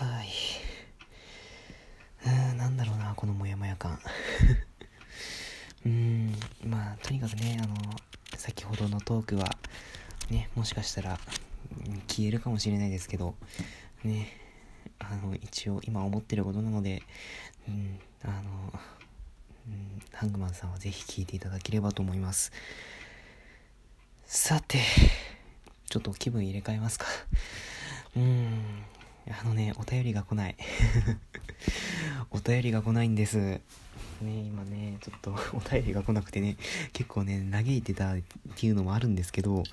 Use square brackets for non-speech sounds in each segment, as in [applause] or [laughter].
はい。うん、なんだろうな、このモヤモヤ感。[laughs] うん、まあ、とにかくね、あの、先ほどのトークは、ね、もしかしたら、消えるかもしれないですけど、ね、あの、一応今思ってることなので、うん、あの、うん、ハングマンさんはぜひ聞いていただければと思います。さて、ちょっと気分入れ替えますか。うん、あのね、お便りが来ない。[laughs] お便りが来ないんです。ね、今ね、ちょっと [laughs] お便りが来なくてね、結構ね、嘆いてたっていうのもあるんですけど、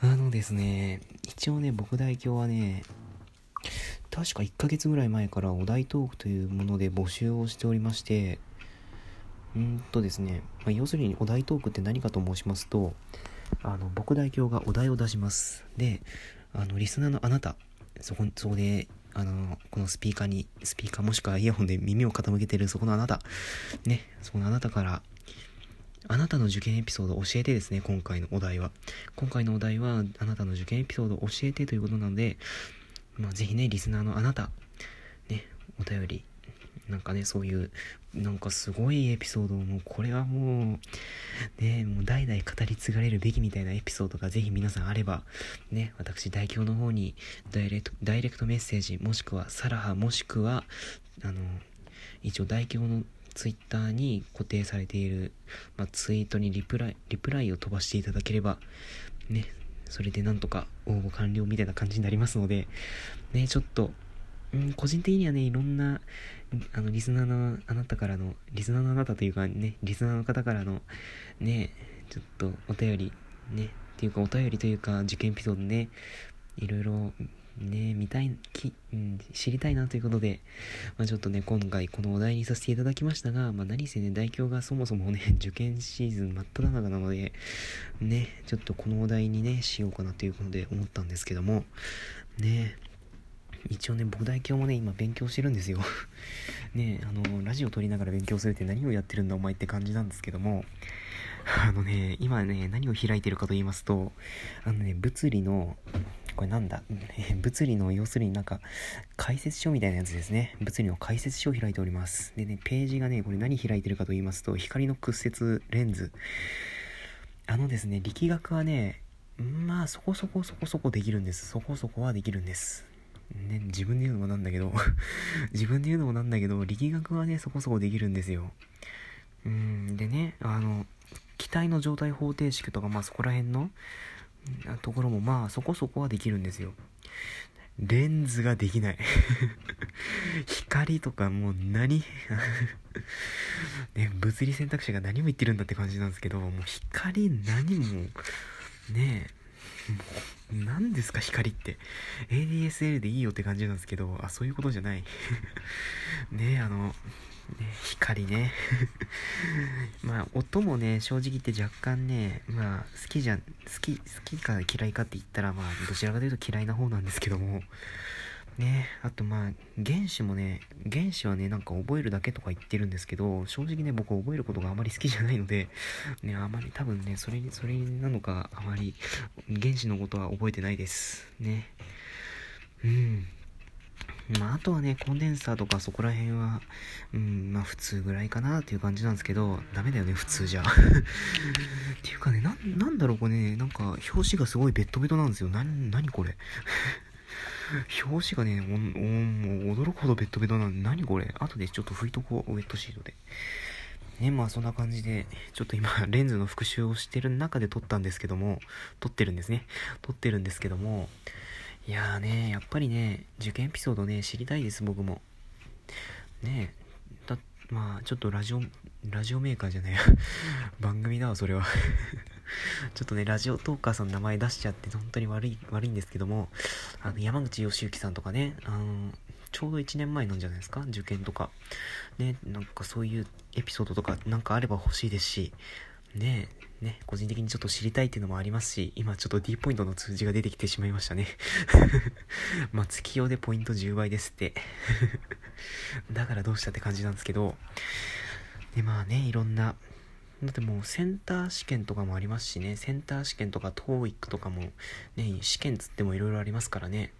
あのですね、一応ね、僕代表はね、確か1ヶ月ぐらい前からお題トークというもので募集をしておりまして、うんとですね、まあ、要するにお題トークって何かと申しますと、あの、僕代表がお題を出します。で、あの、リスナーのあなた、そこ、そこで、あの、このスピーカーに、スピーカーもしくはイヤホンで耳を傾けてるそこのあなた、ね、そこのあなたから、あなたの受験エピソードを教えてですね、今回のお題は。今回のお題は、あなたの受験エピソードを教えてということなので、まあ、ぜひね、リスナーのあなた、ね、お便り、なんかね、そういう、なんかすごいエピソードもう、これはもう、ね、もう代々語り継がれるべきみたいなエピソードがぜひ皆さんあれば、ね、私代表の方にダイレクト、ダイレクトメッセージ、もしくはサラハ、もしくは、あの、一応代表のツイッターに固定されている、まあ、ツイートにリプライ、リプライを飛ばしていただければ、ね、それでなんとか応募完了みたいな感じになりますので、ね、ちょっと、うん、個人的にはね、いろんな、あの、リスナーのあなたからの、リスナーのあなたというかね、リスナーの方からの、ね、ちょっとお便り、ね、っていうかお便りというか受験エピソードね、いろいろね、見たい、き、うん、知りたいなということで、まあ、ちょっとね、今回このお題にさせていただきましたが、まあ、何せね、代表がそもそもね、[laughs] 受験シーズン真っ只中なので、ね、ちょっとこのお題にね、しようかなということで思ったんですけども、ね、一応ね、僕代表もね、今勉強してるんですよ [laughs] ね、あの、ラジオ撮りながら勉強するって何をやってるんだお前って感じなんですけども、あのね、今ね、何を開いてるかと言いますと、あのね、物理の、これなんだ、[laughs] 物理の要するになんか解説書みたいなやつですね。物理の解説書を開いております。でね、ページがね、これ何開いてるかと言いますと、光の屈折レンズ。あのですね、力学はね、まあそこそこそこそこできるんです。そこそこはできるんです。ね、自分で言うのもなんだけど [laughs] 自分で言うのもなんだけど、力学はね、そこそこできるんですよ。うん、でね、あの、気体の状態方程式とか、まあそこら辺の、ところもまあそこそこはできるんですよ。レンズができない [laughs] 光とかもう何 [laughs] ね、物理選択肢が何も言ってるんだって感じなんですけど、もう光何も、ねえ、[laughs] 何ですか光って。ADSL でいいよって感じなんですけど、あ、そういうことじゃない。[laughs] ねえ、あの、ね、光ね [laughs] まあ音もね正直言って若干ねまあ好きじゃん好き好きか嫌いかって言ったらまあどちらかというと嫌いな方なんですけどもねあとまあ原子もね原子はねなんか覚えるだけとか言ってるんですけど正直ね僕覚えることがあまり好きじゃないのでねあまり多分ねそれそれなのかあまり原子のことは覚えてないですねうんまあ、あとはね、コンデンサーとかそこら辺は、うん、まあ普通ぐらいかなっていう感じなんですけど、ダメだよね、普通じゃ。っていうかね、な、なんだろう、これね、なんか、表紙がすごいベッドベトなんですよ。な、なにこれ。表紙がね、もう驚くほどベッドベトなんで、何これ。後でちょっと拭いとこう、ウェットシートで。ね、まあそんな感じで、ちょっと今、レンズの復習をしてる中で撮ったんですけども、撮ってるんですね。撮ってるんですけども、いやーね、やっぱりね、受験エピソードね、知りたいです、僕も。ねだ、まあ、ちょっとラジオ、ラジオメーカーじゃない [laughs] 番組だわ、それは [laughs] ちょっとね、ラジオトーカーさんの名前出しちゃって本当に悪い、悪いんですけども、あの、山口義行さんとかね、あの、ちょうど1年前なんじゃないですか？受験とか。ね、なんかそういうエピソードとかなんかあれば欲しいですし、ねね、個人的にちょっと知りたいっていうのもありますし、今ちょっと D ポイントの数字が出てきてしまいましたね。[laughs] まあ、月用でポイント10倍ですって。[laughs] だからどうしたって感じなんですけど、で、まあね、いろんな、だってもうセンター試験とかもありますしね、センター試験とか TOEIC とかも、ね、試験つってもいろいろありますからね。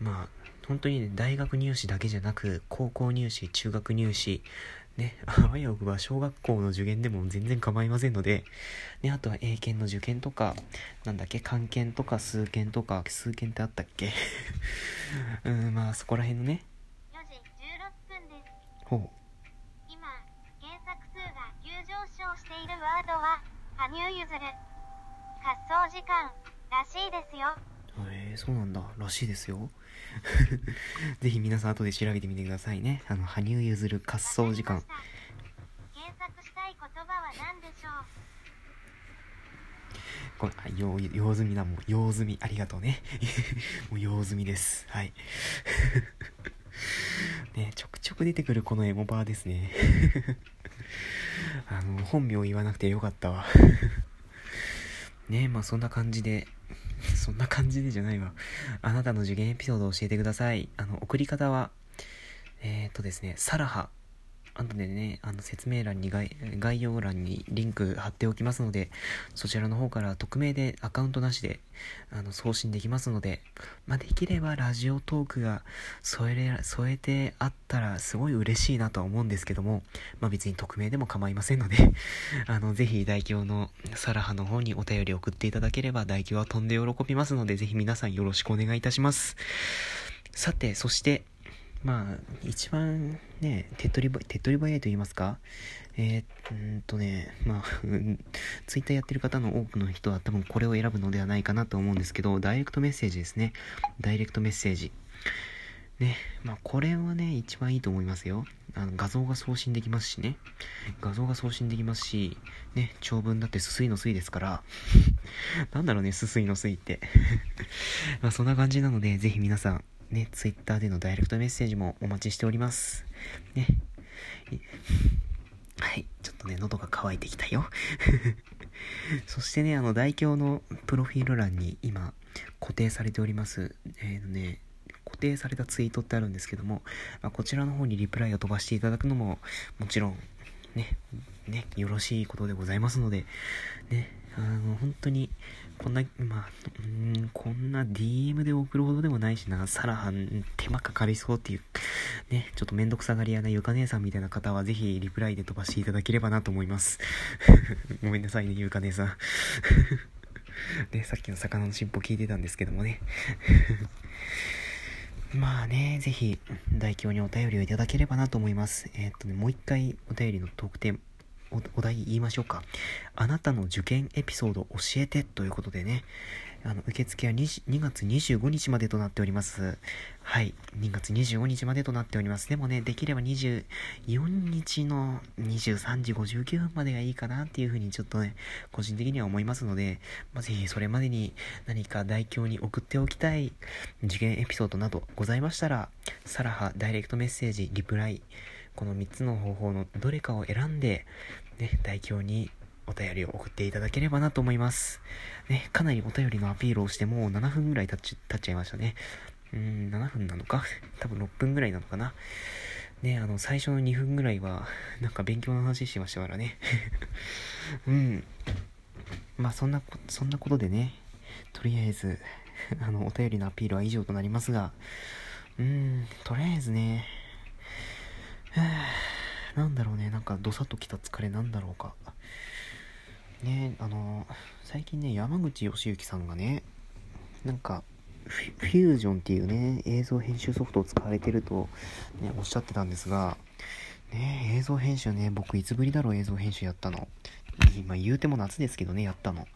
まあ、本当にね、大学入試だけじゃなく、高校入試、中学入試、ね、[laughs] あわよくば小学校の受験でも全然構いませんので、ね、あとは英検の受験とか、なんだっけ、漢検とか数検とか、数検ってあったっけ？[laughs] うん、まあそこら辺のね。4時16分です。ほう。今、検索数が急上昇しているワードは、羽生結弦。滑走時間、らしいですよ。えー、そうなんだ。らしいですよ。[laughs] ぜひ皆さん後で調べてみてくださいね。あの、羽生結弦滑走時間。検索したい言葉は何でしょう？これ、用、用済みだ、もう、用済み。ありがとうね。[laughs] もう用済みです。はい。ねちょくちょく出てくるこのエモバーですね。[laughs] あの、本名言わなくてよかったわ。[laughs] ねまあそんな感じで、そんな感じでじゃないわ。あなたの受験エピソードを教えてください。あの、送り方は、えー、っとですね、サラハ。後でね、あの説明欄に概概要欄にリンク貼っておきますので、そちらの方から匿名でアカウントなしであの送信できますので、まあ、できればラジオトークが添えれ添えてあったらすごい嬉しいなとは思うんですけども、まあ、別に匿名でも構いませんので、[laughs] あの、ぜひ代表のサラハの方にお便り送っていただければ代表は飛んで喜びますので、ぜひ皆さんよろしくお願いいたします。さて、そして、まあ、一番ね、手っ取り、手っ取り早いと言いますか、えー、んとね、まあ、ツイッターやってる方の多くの人は多分これを選ぶのではないかなと思うんですけど、ダイレクトメッセージですね。ダイレクトメッセージ。ね、まあこれはね、一番いいと思いますよ。あの画像が送信できますしね。画像が送信できますし、ね、長文だってすすいのすいですから、[laughs] なんだろうね、すすいのすいって [laughs] まあそんな感じなので、ぜひ皆さん、ね、ツイッターでのダイレクトメッセージもお待ちしております。ね。[laughs] はい。ちょっとね、喉が渇いてきたよ。[laughs] そしてね、あの、代表のプロフィール欄に今、固定されております。え、ー、とね、固定されたツイートってあるんですけども、まあ、こちらの方にリプライを飛ばしていただくのも、もちろん、ね、ね、よろしいことでございますので、ね、あの、本当に、こんな、まあ、うん、こんな DM で送るほどでもないしな、さら手間かかりそうっていう、ね、ちょっとめんどくさがり屋なゆか姉さんみたいな方は、ぜひリプライで飛ばしていただければなと思います。[laughs] ごめんなさいね、ゆか姉さん。で、[laughs] さっきの魚の尻尾聞いてたんですけどもね。[laughs] まあね、ぜひ、代表にお便りをいただければなと思います。えー、っとね、もう一回お便りのトークテーマ、お題言いましょうか。あなたの受験エピソード教えてということでね、あの、受付は 2, 2月25日までとなっております。はい。2月25日までとなっております。でもね、できれば24日の23時59分までがいいかなっていうふうにちょっとね、個人的には思いますので、まあ、ぜひそれまでに何か代表に送っておきたい受験エピソードなどございましたら、サラハダイレクトメッセージ、リプライ、この3つの方法のどれかを選んで、ね、代表にお便りを送っていただければなと思います。ね、かなりお便りのアピールをしてもう7分ぐらい経っちゃいましたね。うん、7分なのか？多分6分ぐらいなのかな？ね、あの、最初の2分ぐらいは、なんか勉強の話してましたからね。[laughs] うん。まあ、そんな、そんなことでね、とりあえず、あの、お便りのアピールは以上となりますが、うーん、とりあえずね、はぁなんだろうね、なんかどさっときた疲れなんだろうか。ね、あの、最近ね、山口義行さんがね、なんか、フュージョンっていうね、映像編集ソフトを使われてると、ね、おっしゃってたんですが、ね、映像編集ね、僕いつぶりだろう映像編集やったの。今言うても夏ですけどね、やったの。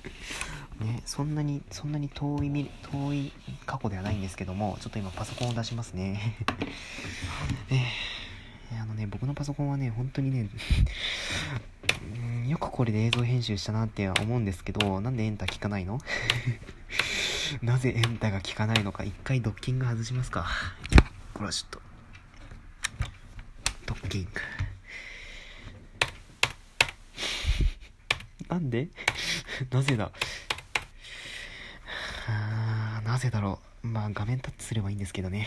[laughs] ね、そんなに、そんなに遠い、遠い過去ではないんですけども、ちょっと今パソコンを出しますね。え [laughs] ー、ね、僕のパソコンはね、本当にね [laughs] よくこれで映像編集したなって思うんですけど、なんでエンター効かないの？[laughs] なぜエンタが効かないのか、一回ドッキング外しますか。いや、これはちょっと。ドッキング。[laughs] なんで？なぜだ？あなぜだろう。まあ画面タッチすればいいんですけどね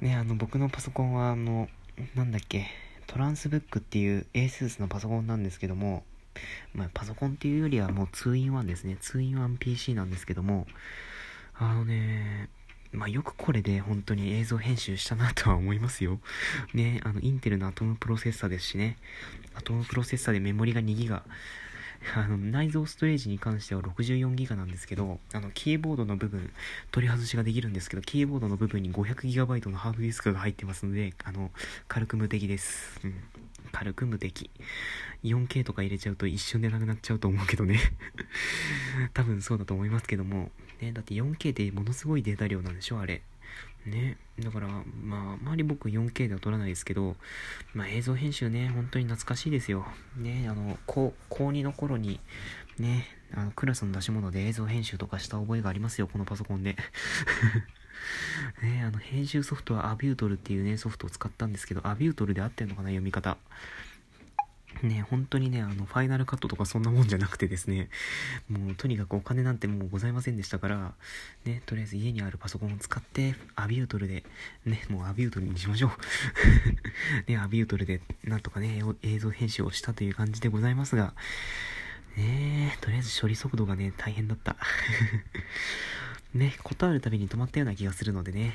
ね、あの僕のパソコンはあの、なんだっけ、トランスブックっていう ASUS のパソコンなんですけども、まあ、パソコンっていうよりはもう 2-in-1 ですね。2-in-1PC なんですけども、あのね、まあ、よくこれで本当に映像編集したなとは思いますよ。ね、あの、インテルのアトムプロセッサですしね。アトムプロセッサでメモリが2ギガ。[laughs] あの、内蔵ストレージに関しては64ギガなんですけど、あの、キーボードの部分、取り外しができるんですけど、キーボードの部分に 500GB のハードディスクが入ってますので、あの、軽く無敵です。うん。軽く無敵。4K とか入れちゃうと一瞬でなくなっちゃうと思うけどね。[laughs] 多分そうだと思いますけども。ね、だって 4K ってものすごいデータ量なんでしょあれ。ね。だから、まあ、あまり僕 4K では撮らないですけど、まあ映像編集ね、本当に懐かしいですよ。ね、あの、高、高2の頃に、ね、あの、クラスの出し物で映像編集とかした覚えがありますよ、このパソコンで。[laughs] ね、あの、編集ソフトはアビュートルっていうね、ソフトを使ったんですけど、アビュートルで合ってんのかな、読み方。ね、本当にね、あの、ファイナルカットとかそんなもんじゃなくてですね、もうとにかくお金なんてもうございませんでしたから、ね、とりあえず家にあるパソコンを使って、アビュートルで、ね、もうアビュートルにしましょう。[laughs] ね、アビュートルで、なんとかね、映像編集をしたという感じでございますが、ねとりあえず処理速度がね、大変だった。[laughs] ね、ことあるたびに止まったような気がするのでね。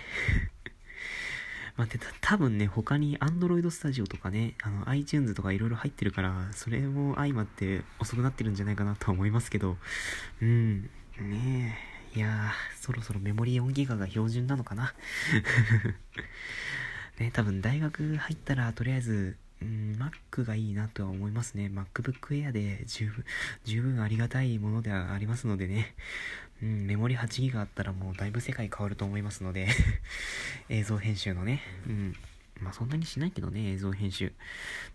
まあ、で、た多分ね、他に Android Studio とかね、あの iTunes とかいろいろ入ってるから、それも相まって遅くなってるんじゃないかなとは思いますけど、うん、ねえ、いやー、そろそろメモリ4ギガが標準なのかな。[laughs] ね、多分大学入ったら、とりあえず、うん、Mac がいいなとは思いますね。MacBook Air で十分、十分ありがたいものではありますのでね。うん、メモリ8ギガあったらもうだいぶ世界変わると思いますので [laughs] 映像編集のね。うん。まあそんなにしないけどね、映像編集。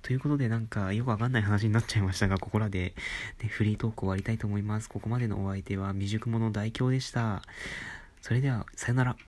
ということでなんかよくわかんない話になっちゃいましたが、ここらで、ね、フリートーク終わりたいと思います。ここまでのお相手は未熟者代表でした。それでは、さよなら。